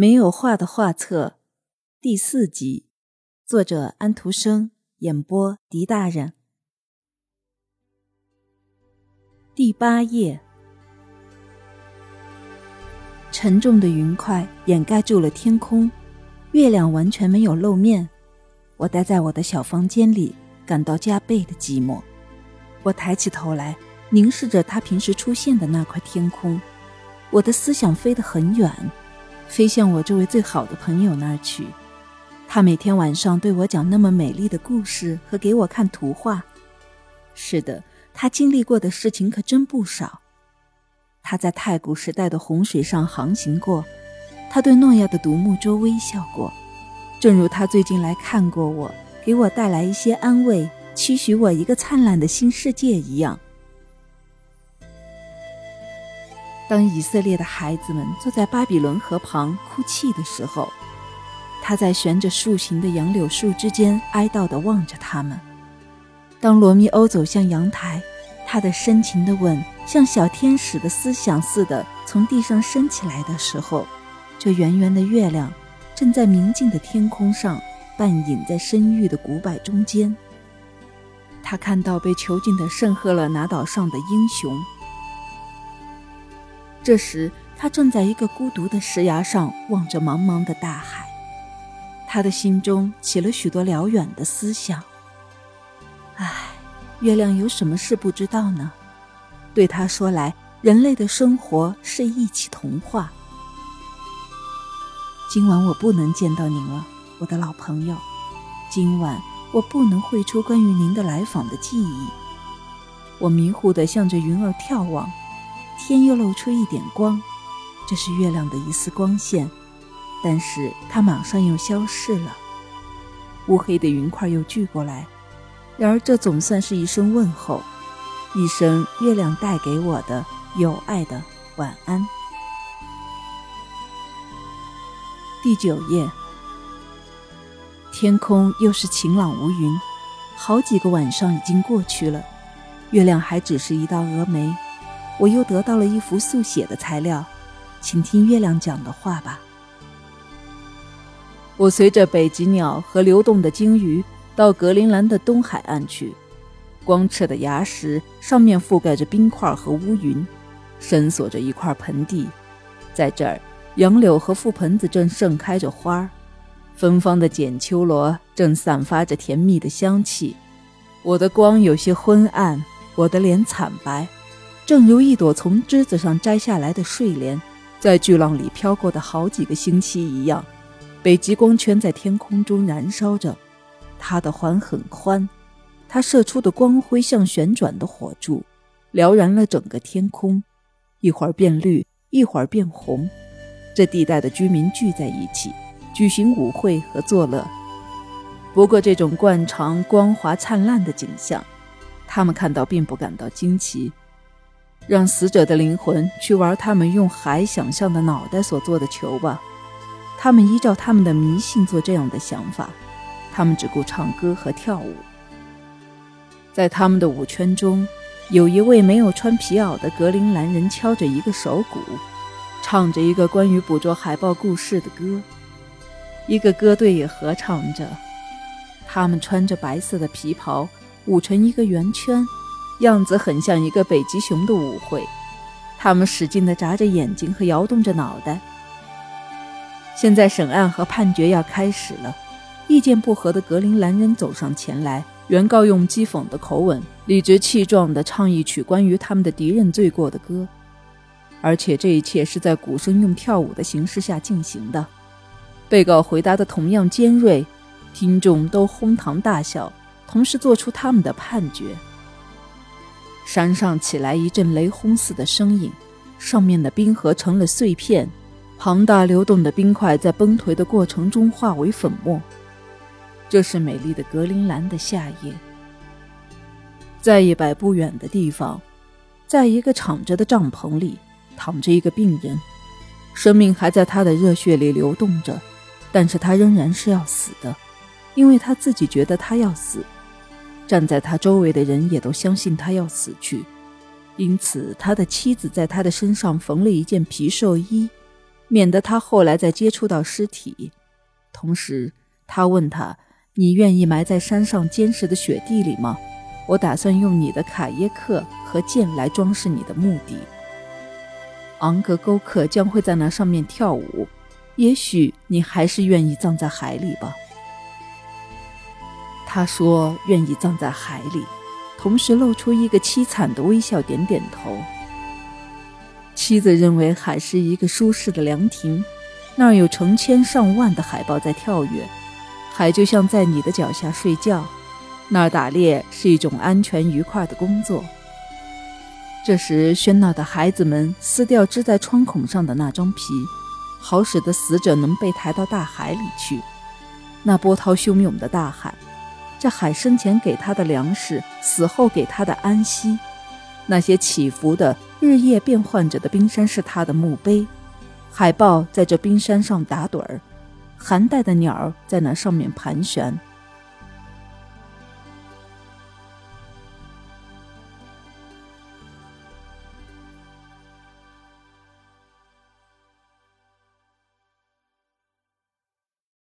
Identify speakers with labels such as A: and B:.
A: 没有画的画册第四集，作者安徒生，演播狄大人。第八页，沉重的云块掩盖住了天空，月亮完全没有露面。我待在我的小房间里，感到加倍的寂寞。我抬起头来，凝视着他平时出现的那块天空，我的思想飞得很远。飞向我这位最好的朋友那儿去。他每天晚上对我讲那么美丽的故事和给我看图画。是的，他经历过的事情可真不少。他在太古时代的洪水上航行过，他对诺亚的独木舟微笑过，正如他最近来看过我，给我带来一些安慰，期许我一个灿烂的新世界一样。当以色列的孩子们坐在巴比伦河旁哭泣的时候，他在悬着树形的杨柳树之间哀悼地望着他们。当罗密欧走向阳台，他的深情的吻像小天使的思想似的从地上升起来的时候，这圆圆的月亮正在明净的天空上半隐在深郁的古柏中间。他看到被囚禁的圣赫勒拿岛上的英雄。这时，他正在一个孤独的石崖上望着茫茫的大海，他的心中起了许多辽远的思想。唉，月亮有什么事不知道呢？对他说来，人类的生活是一起童话。今晚我不能见到您了，我的老朋友。今晚我不能绘出关于您的来访的记忆。我迷糊地向着云儿眺望。天又露出一点光，这是月亮的一丝光线，但是它马上又消逝了。乌黑的云块又聚过来，然而这总算是一声问候，一声月亮带给我的有爱的晚安。第九页，天空又是晴朗无云，好几个晚上已经过去了，月亮还只是一道峨眉。我又得到了一幅速写的材料，请听月亮讲的话吧。我随着北极鸟和流动的鲸鱼到格陵兰的东海岸去，光澈的崖石上面覆盖着冰块和乌云，深锁着一块盆地，在这儿，杨柳和覆盆子正盛开着花儿，芬芳的剪秋罗正散发着甜蜜的香气。我的光有些昏暗，我的脸惨白。正如一朵从枝子上摘下来的睡莲，在巨浪里飘过的好几个星期一样，北极光圈在天空中燃烧着。它的环很宽，它射出的光辉像旋转的火柱，燎燃了整个天空，一会儿变绿，一会儿变红。这地带的居民聚在一起，举行舞会和作乐。不过，这种惯常光滑灿烂的景象，他们看到并不感到惊奇。让死者的灵魂去玩他们用海想象的脑袋所做的球吧。他们依照他们的迷信做这样的想法。他们只顾唱歌和跳舞。在他们的舞圈中，有一位没有穿皮袄的格陵兰人敲着一个手鼓，唱着一个关于捕捉海豹故事的歌。一个歌队也合唱着。他们穿着白色的皮袍，舞成一个圆圈。样子很像一个北极熊的舞会，他们使劲地眨着眼睛和摇动着脑袋。现在审案和判决要开始了。意见不合的格陵兰人走上前来，原告用讥讽的口吻、理直气壮地唱一曲关于他们的敌人罪过的歌，而且这一切是在鼓声用跳舞的形式下进行的。被告回答的同样尖锐，听众都哄堂大笑，同时做出他们的判决。山上起来一阵雷轰似的声音，上面的冰河成了碎片，庞大流动的冰块在崩颓的过程中化为粉末。这是美丽的格陵兰的夏夜。在一百步远的地方，在一个敞着的帐篷里，躺着一个病人，生命还在他的热血里流动着，但是他仍然是要死的，因为他自己觉得他要死。站在他周围的人也都相信他要死去，因此他的妻子在他的身上缝了一件皮寿衣，免得他后来再接触到尸体。同时，他问他：“你愿意埋在山上坚实的雪地里吗？我打算用你的卡耶克和剑来装饰你的墓地。昂格沟克将会在那上面跳舞。也许你还是愿意葬在海里吧。”他说：“愿意葬在海里。”同时露出一个凄惨的微笑，点点头。妻子认为海是一个舒适的凉亭，那儿有成千上万的海豹在跳跃，海就像在你的脚下睡觉。那儿打猎是一种安全愉快的工作。这时，喧闹的孩子们撕掉织在窗孔上的那张皮，好使得死者能被抬到大海里去。那波涛汹涌的大海。这海生前给他的粮食，死后给他的安息，那些起伏的、日夜变换着的冰山是他的墓碑。海豹在这冰山上打盹儿，寒带的鸟在那上面盘旋。